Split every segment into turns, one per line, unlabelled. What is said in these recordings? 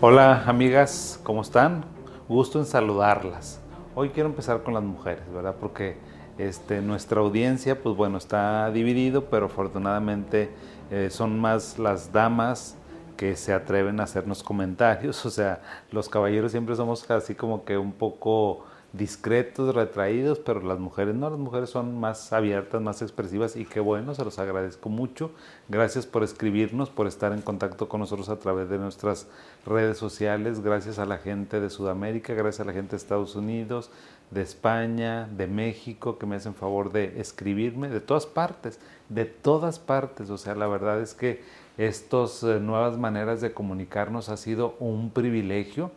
Hola amigas, ¿cómo están? Gusto en saludarlas. Hoy quiero empezar con las mujeres, ¿verdad? Porque este, nuestra audiencia, pues bueno, está dividido, pero afortunadamente eh, son más las damas que se atreven a hacernos comentarios. O sea, los caballeros siempre somos así como que un poco discretos, retraídos, pero las mujeres no, las mujeres son más abiertas, más expresivas y qué bueno, se los agradezco mucho. Gracias por escribirnos, por estar en contacto con nosotros a través de nuestras redes sociales, gracias a la gente de Sudamérica, gracias a la gente de Estados Unidos, de España, de México, que me hacen favor de escribirme, de todas partes, de todas partes. O sea, la verdad es que estas eh, nuevas maneras de comunicarnos ha sido un privilegio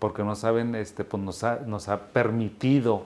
porque no saben, este, pues nos ha, nos ha permitido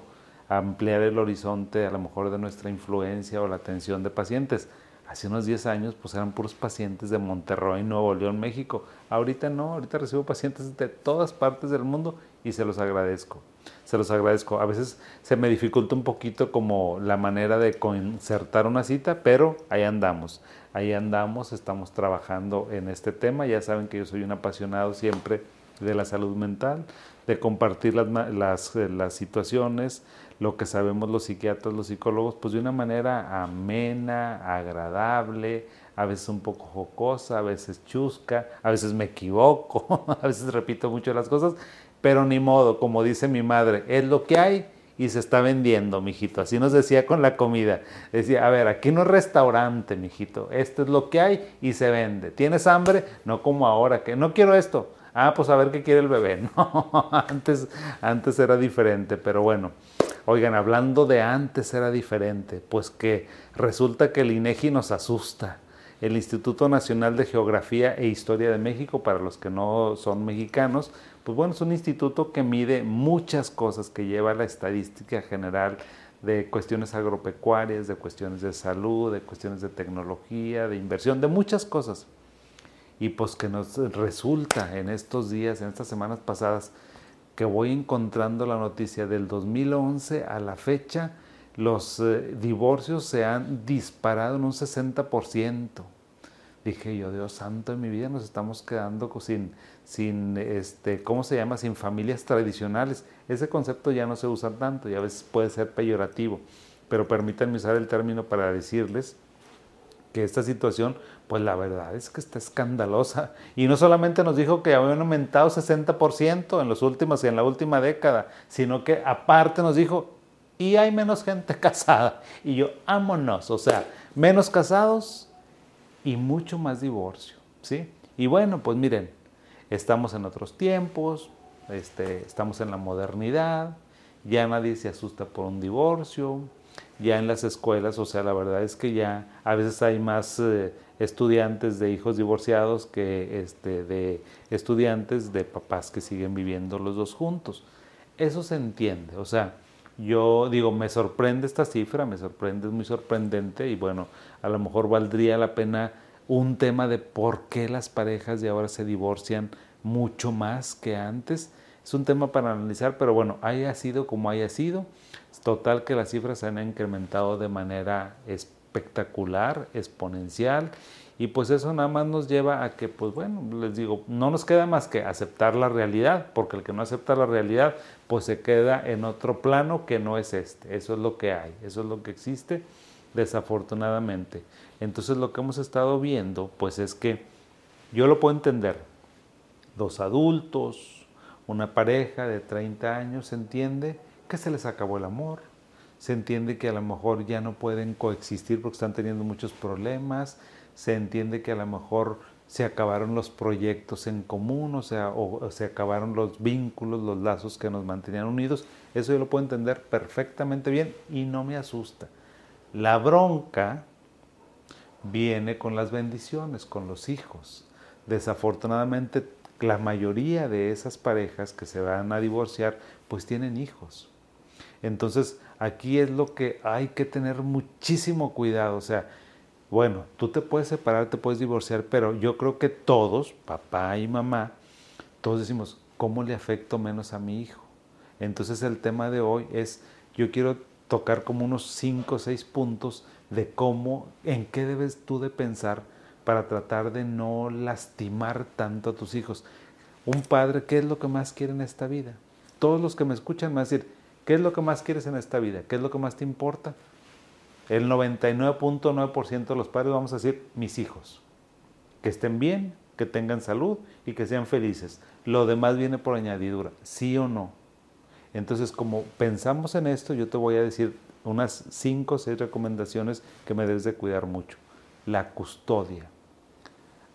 ampliar el horizonte a lo mejor de nuestra influencia o la atención de pacientes. Hace unos 10 años pues eran puros pacientes de Monterrey, Nuevo León, México. Ahorita no, ahorita recibo pacientes de todas partes del mundo y se los agradezco. Se los agradezco. A veces se me dificulta un poquito como la manera de concertar una cita, pero ahí andamos. Ahí andamos, estamos trabajando en este tema. Ya saben que yo soy un apasionado siempre de la salud mental, de compartir las, eh, las, situaciones, lo que sabemos los psiquiatras, los psicólogos, pues de una manera amena, agradable, a veces un poco jocosa, a veces chusca, a veces me equivoco, a veces repito mucho las cosas, pero ni modo, como dice mi madre, es lo que hay y se está vendiendo, mijito. Así nos decía con la comida. Decía, a ver, aquí no es restaurante, mijito. Esto es lo que hay y se vende. ¿Tienes hambre? No como ahora, que no quiero esto. Ah, pues a ver qué quiere el bebé. No, antes, antes era diferente, pero bueno. Oigan, hablando de antes era diferente, pues que resulta que el INEGI nos asusta. El Instituto Nacional de Geografía e Historia de México, para los que no son mexicanos, pues bueno, es un instituto que mide muchas cosas, que lleva la estadística general de cuestiones agropecuarias, de cuestiones de salud, de cuestiones de tecnología, de inversión, de muchas cosas y pues que nos resulta en estos días, en estas semanas pasadas, que voy encontrando la noticia del 2011 a la fecha, los eh, divorcios se han disparado en un 60%. Dije yo, Dios santo, en mi vida nos estamos quedando sin, sin este, ¿cómo se llama? Sin familias tradicionales. Ese concepto ya no se usa tanto y a veces puede ser peyorativo, pero permítanme usar el término para decirles que esta situación, pues la verdad es que está escandalosa. Y no solamente nos dijo que habían aumentado 60% en los últimos y en la última década, sino que aparte nos dijo, y hay menos gente casada. Y yo, ámonos, o sea, menos casados y mucho más divorcio, ¿sí? Y bueno, pues miren, estamos en otros tiempos, este, estamos en la modernidad, ya nadie se asusta por un divorcio, ya en las escuelas, o sea, la verdad es que ya a veces hay más eh, estudiantes de hijos divorciados que este, de estudiantes de papás que siguen viviendo los dos juntos. Eso se entiende, o sea, yo digo, me sorprende esta cifra, me sorprende, es muy sorprendente y bueno, a lo mejor valdría la pena un tema de por qué las parejas de ahora se divorcian mucho más que antes. Es un tema para analizar, pero bueno, haya sido como haya sido Total que las cifras se han incrementado de manera espectacular, exponencial, y pues eso nada más nos lleva a que, pues bueno, les digo, no nos queda más que aceptar la realidad, porque el que no acepta la realidad, pues se queda en otro plano que no es este. Eso es lo que hay, eso es lo que existe, desafortunadamente. Entonces lo que hemos estado viendo, pues es que yo lo puedo entender. Dos adultos, una pareja de 30 años, ¿se entiende? Se les acabó el amor, se entiende que a lo mejor ya no pueden coexistir porque están teniendo muchos problemas, se entiende que a lo mejor se acabaron los proyectos en común, o sea, o, se acabaron los vínculos, los lazos que nos mantenían unidos. Eso yo lo puedo entender perfectamente bien y no me asusta. La bronca viene con las bendiciones, con los hijos. Desafortunadamente, la mayoría de esas parejas que se van a divorciar, pues tienen hijos. Entonces, aquí es lo que hay que tener muchísimo cuidado. O sea, bueno, tú te puedes separar, te puedes divorciar, pero yo creo que todos, papá y mamá, todos decimos, ¿cómo le afecto menos a mi hijo? Entonces el tema de hoy es, yo quiero tocar como unos cinco o seis puntos de cómo, en qué debes tú de pensar para tratar de no lastimar tanto a tus hijos. Un padre, ¿qué es lo que más quiere en esta vida? Todos los que me escuchan me van a decir, ¿qué es lo que más quieres en esta vida? ¿Qué es lo que más te importa? El 99.9% de los padres vamos a decir, mis hijos. Que estén bien, que tengan salud y que sean felices. Lo demás viene por añadidura, sí o no. Entonces, como pensamos en esto, yo te voy a decir unas 5 o 6 recomendaciones que me debes de cuidar mucho. La custodia.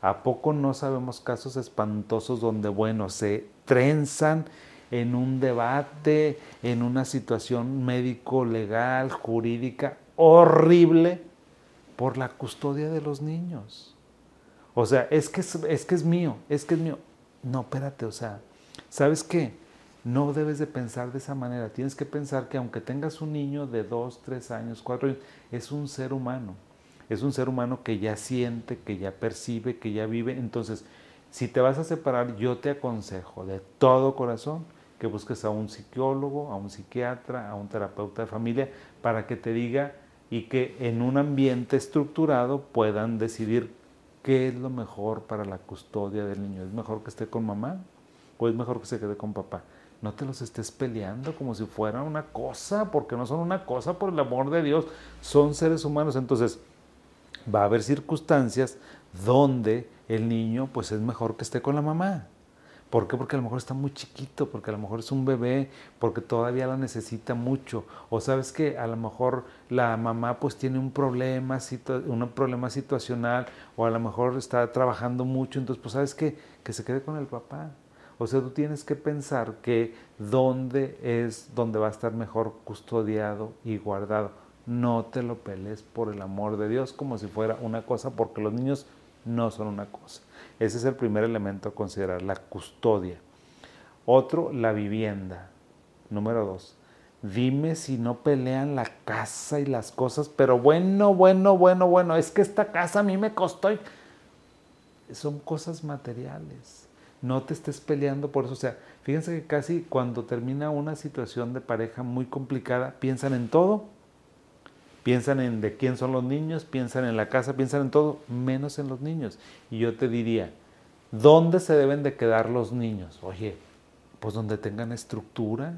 ¿A poco no sabemos casos espantosos donde, bueno, se trenzan en un debate, en una situación médico, legal, jurídica horrible por la custodia de los niños? O sea, es que es, que es mío, es que es mío. No, espérate, o sea, ¿sabes qué? No debes de pensar de esa manera. Tienes que pensar que aunque tengas un niño de dos, tres años, cuatro años, es un ser humano es un ser humano que ya siente, que ya percibe, que ya vive. Entonces, si te vas a separar, yo te aconsejo de todo corazón que busques a un psicólogo, a un psiquiatra, a un terapeuta de familia, para que te diga y que en un ambiente estructurado puedan decidir qué es lo mejor para la custodia del niño. ¿Es mejor que esté con mamá o es mejor que se quede con papá? No te los estés peleando como si fueran una cosa, porque no son una cosa por el amor de Dios, son seres humanos. Entonces, va a haber circunstancias donde el niño pues es mejor que esté con la mamá. ¿Por qué? Porque a lo mejor está muy chiquito, porque a lo mejor es un bebé, porque todavía la necesita mucho. O sabes que a lo mejor la mamá pues tiene un problema, un problema situacional, o a lo mejor está trabajando mucho, entonces pues sabes que, que se quede con el papá. O sea, tú tienes que pensar que dónde es donde va a estar mejor custodiado y guardado no te lo pelees por el amor de Dios como si fuera una cosa, porque los niños no son una cosa. Ese es el primer elemento a considerar, la custodia. Otro, la vivienda. Número dos, dime si no pelean la casa y las cosas, pero bueno, bueno, bueno, bueno, es que esta casa a mí me costó. Son cosas materiales. No te estés peleando por eso. O sea, fíjense que casi cuando termina una situación de pareja muy complicada, piensan en todo Piensan en de quién son los niños, piensan en la casa, piensan en todo, menos en los niños. Y yo te diría, ¿dónde se deben de quedar los niños? Oye, pues donde tengan estructura.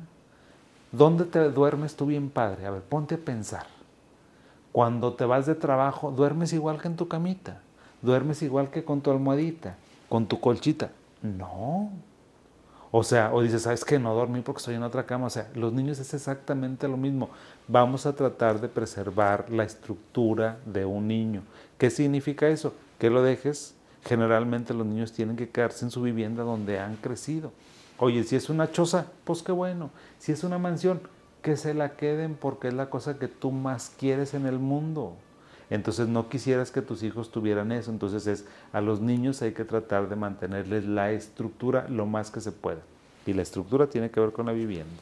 ¿Dónde te duermes tú bien padre? A ver, ponte a pensar. Cuando te vas de trabajo, duermes igual que en tu camita, duermes igual que con tu almohadita, con tu colchita. No, o sea, o dices, ¿sabes qué? No dormí porque estoy en otra cama. O sea, los niños es exactamente lo mismo. Vamos a tratar de preservar la estructura de un niño. ¿Qué significa eso? Que lo dejes. Generalmente los niños tienen que quedarse en su vivienda donde han crecido. Oye, si es una choza, pues qué bueno. Si es una mansión, que se la queden porque es la cosa que tú más quieres en el mundo. Entonces no quisieras que tus hijos tuvieran eso. Entonces es a los niños hay que tratar de mantenerles la estructura lo más que se pueda. Y la estructura tiene que ver con la vivienda.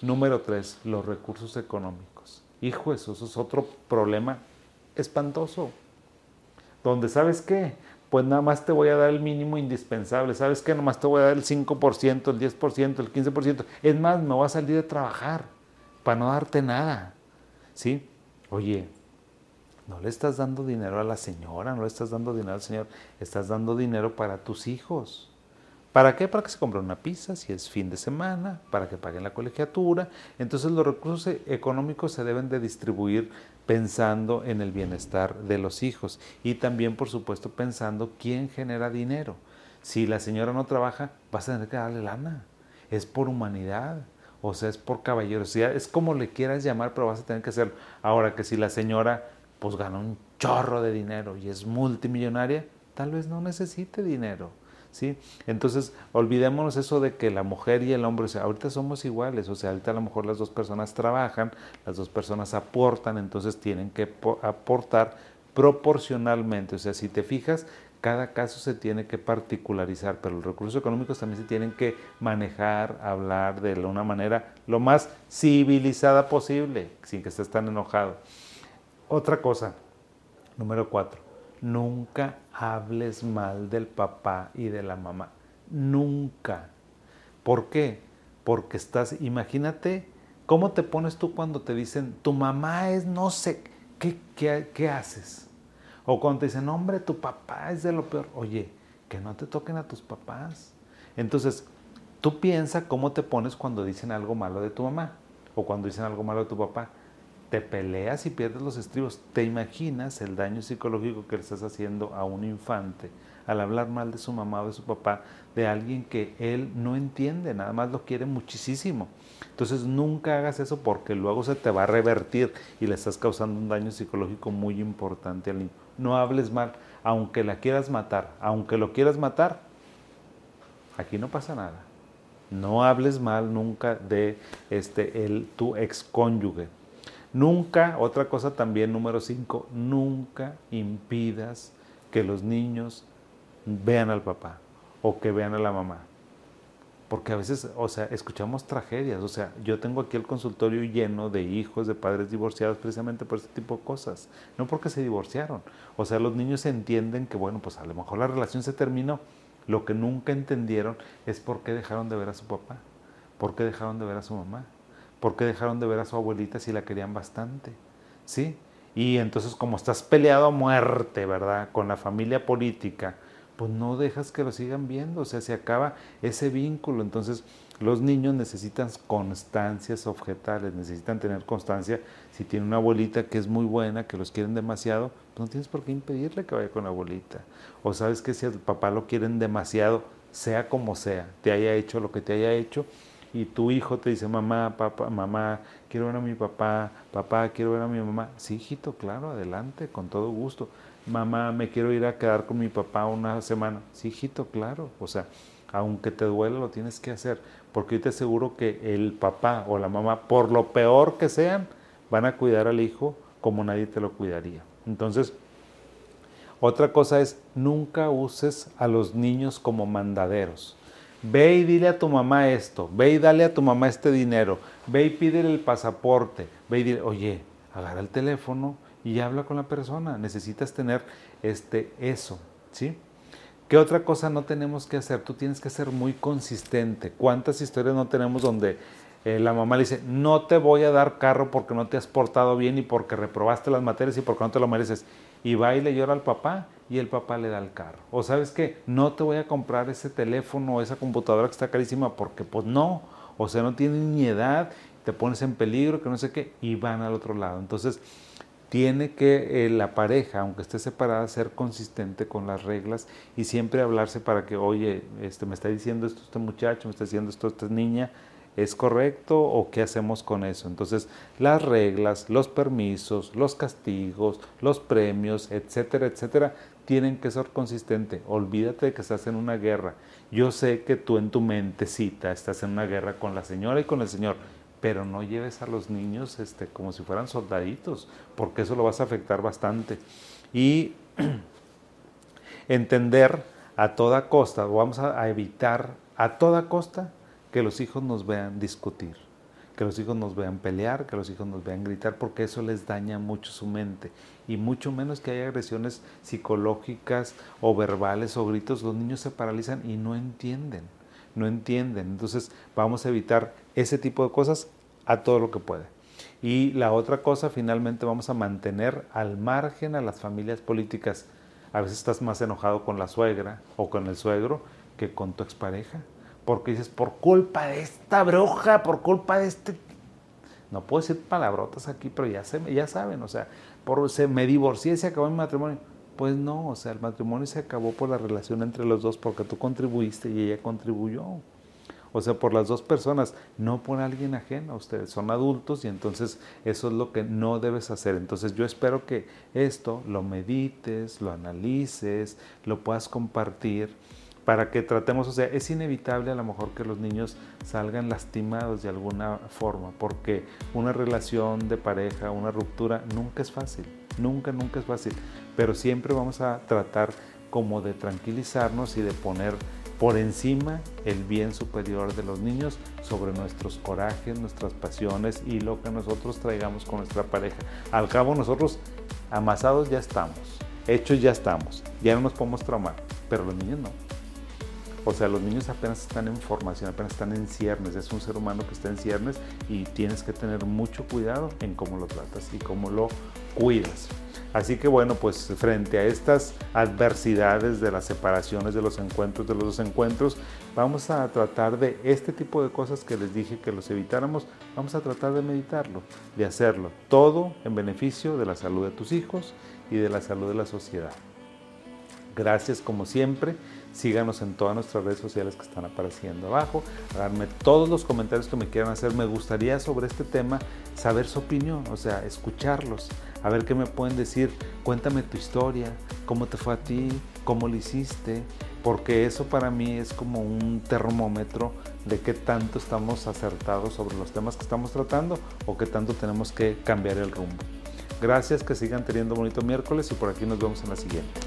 Número tres, los recursos económicos. Hijo, eso, es otro problema espantoso. Donde, ¿sabes qué? Pues nada más te voy a dar el mínimo indispensable. ¿Sabes qué? Nomás te voy a dar el 5%, el 10%, el 15%. Es más, me voy a salir de trabajar para no darte nada. ¿Sí? Oye, no le estás dando dinero a la señora, no le estás dando dinero al señor, estás dando dinero para tus hijos. ¿Para qué? Para que se compren una pizza si es fin de semana, para que paguen la colegiatura. Entonces los recursos económicos se deben de distribuir pensando en el bienestar de los hijos y también, por supuesto, pensando quién genera dinero. Si la señora no trabaja, vas a tener que darle lana. Es por humanidad, o sea, es por caballerosidad, es como le quieras llamar, pero vas a tener que hacerlo. Ahora que si la señora pues gana un chorro de dinero y es multimillonaria, tal vez no necesite dinero. ¿sí? Entonces, olvidémonos eso de que la mujer y el hombre, o sea, ahorita somos iguales, o sea, ahorita a lo mejor las dos personas trabajan, las dos personas aportan, entonces tienen que aportar proporcionalmente. O sea, si te fijas, cada caso se tiene que particularizar, pero los recursos económicos también se tienen que manejar, hablar de una manera lo más civilizada posible, sin que estés tan enojado. Otra cosa, número cuatro, nunca hables mal del papá y de la mamá. Nunca. ¿Por qué? Porque estás, imagínate, ¿cómo te pones tú cuando te dicen, tu mamá es no sé, ¿qué, qué, haces? O cuando te dicen, hombre, tu papá es de lo peor. Oye, que no te toquen a tus papás. Entonces, tú piensa cómo te pones cuando dicen algo malo de tu mamá o cuando dicen algo malo de tu papá. Te peleas y pierdes los estribos. ¿Te imaginas el daño psicológico que le estás haciendo a un infante al hablar mal de su mamá o de su papá, de alguien que él no entiende, nada más lo quiere muchísimo? Entonces nunca hagas eso porque luego se te va a revertir y le estás causando un daño psicológico muy importante al niño. No hables mal, aunque la quieras matar, aunque lo quieras matar, aquí no pasa nada. No hables mal nunca de este el tu excónyuge. Nunca, otra cosa también número 5, nunca impidas que los niños vean al papá o que vean a la mamá. Porque a veces, o sea, escuchamos tragedias. O sea, yo tengo aquí el consultorio lleno de hijos de padres divorciados precisamente por este tipo de cosas. No porque se divorciaron. O sea, los niños entienden que, bueno, pues a lo mejor la relación se terminó. Lo que nunca entendieron es por qué dejaron de ver a su papá. ¿Por qué dejaron de ver a su mamá? ¿Por qué dejaron de ver a su abuelita si la querían bastante? ¿Sí? Y entonces como estás peleado a muerte, ¿verdad? Con la familia política, pues no dejas que lo sigan viendo, o sea, se acaba ese vínculo. Entonces, los niños necesitan constancias objetales, necesitan tener constancia. Si tiene una abuelita que es muy buena, que los quieren demasiado, pues no tienes por qué impedirle que vaya con la abuelita. O sabes que si al papá lo quieren demasiado, sea como sea, te haya hecho lo que te haya hecho, y tu hijo te dice, mamá, papá, mamá, quiero ver a mi papá, papá, quiero ver a mi mamá. Sí, hijito, claro, adelante, con todo gusto mamá, me quiero ir a quedar con mi papá una semana. Sí, hijito, claro. O sea, aunque te duele, lo tienes que hacer. Porque yo te aseguro que el papá o la mamá, por lo peor que sean, van a cuidar al hijo como nadie te lo cuidaría. Entonces, otra cosa es, nunca uses a los niños como mandaderos. Ve y dile a tu mamá esto, ve y dale a tu mamá este dinero, ve y pídele el pasaporte, ve y dile, oye, agarra el teléfono, y habla con la persona. Necesitas tener este, eso, ¿sí? ¿Qué otra cosa no tenemos que hacer? Tú tienes que ser muy consistente. ¿Cuántas historias no tenemos donde eh, la mamá le dice, no te voy a dar carro porque no te has portado bien y porque reprobaste las materias y porque no te lo mereces? Y va y le llora al papá y el papá le da el carro. O sabes qué, no te voy a comprar ese teléfono o esa computadora que está carísima porque pues no, o sea, no tiene ni edad, te pones en peligro, que no sé qué, y van al otro lado. Entonces, tiene que eh, la pareja, aunque esté separada, ser consistente con las reglas y siempre hablarse para que, oye, este, me está diciendo esto este muchacho, me está diciendo esto esta niña, ¿es correcto o qué hacemos con eso? Entonces, las reglas, los permisos, los castigos, los premios, etcétera, etcétera, tienen que ser consistentes. Olvídate de que estás en una guerra. Yo sé que tú en tu mentecita estás en una guerra con la señora y con el señor pero no lleves a los niños este, como si fueran soldaditos, porque eso lo vas a afectar bastante. Y entender a toda costa, vamos a evitar a toda costa que los hijos nos vean discutir, que los hijos nos vean pelear, que los hijos nos vean gritar, porque eso les daña mucho su mente. Y mucho menos que haya agresiones psicológicas o verbales o gritos, los niños se paralizan y no entienden no entienden. Entonces vamos a evitar ese tipo de cosas a todo lo que puede. Y la otra cosa, finalmente vamos a mantener al margen a las familias políticas. A veces estás más enojado con la suegra o con el suegro que con tu expareja. Porque dices, por culpa de esta bruja, por culpa de este... No puedo decir palabrotas aquí, pero ya, se, ya saben, o sea, por, se, me divorcié y se acabó mi matrimonio. Pues no, o sea, el matrimonio se acabó por la relación entre los dos porque tú contribuiste y ella contribuyó. O sea, por las dos personas, no por alguien ajeno ustedes. Son adultos y entonces eso es lo que no debes hacer. Entonces yo espero que esto lo medites, lo analices, lo puedas compartir para que tratemos, o sea, es inevitable a lo mejor que los niños salgan lastimados de alguna forma, porque una relación de pareja, una ruptura, nunca es fácil, nunca, nunca es fácil pero siempre vamos a tratar como de tranquilizarnos y de poner por encima el bien superior de los niños sobre nuestros corajes, nuestras pasiones y lo que nosotros traigamos con nuestra pareja. Al cabo nosotros amasados ya estamos, hechos ya estamos, ya no nos podemos traumar, pero los niños no. O sea, los niños apenas están en formación, apenas están en ciernes, es un ser humano que está en ciernes y tienes que tener mucho cuidado en cómo lo tratas y cómo lo cuidas. Así que bueno, pues frente a estas adversidades de las separaciones, de los encuentros, de los dos encuentros, vamos a tratar de este tipo de cosas que les dije que los evitáramos, vamos a tratar de meditarlo, de hacerlo, todo en beneficio de la salud de tus hijos y de la salud de la sociedad. Gracias como siempre. Síganos en todas nuestras redes sociales que están apareciendo abajo. Háganme todos los comentarios que me quieran hacer. Me gustaría sobre este tema saber su opinión, o sea, escucharlos, a ver qué me pueden decir. Cuéntame tu historia, cómo te fue a ti, cómo lo hiciste, porque eso para mí es como un termómetro de qué tanto estamos acertados sobre los temas que estamos tratando o qué tanto tenemos que cambiar el rumbo. Gracias, que sigan teniendo bonito miércoles y por aquí nos vemos en la siguiente.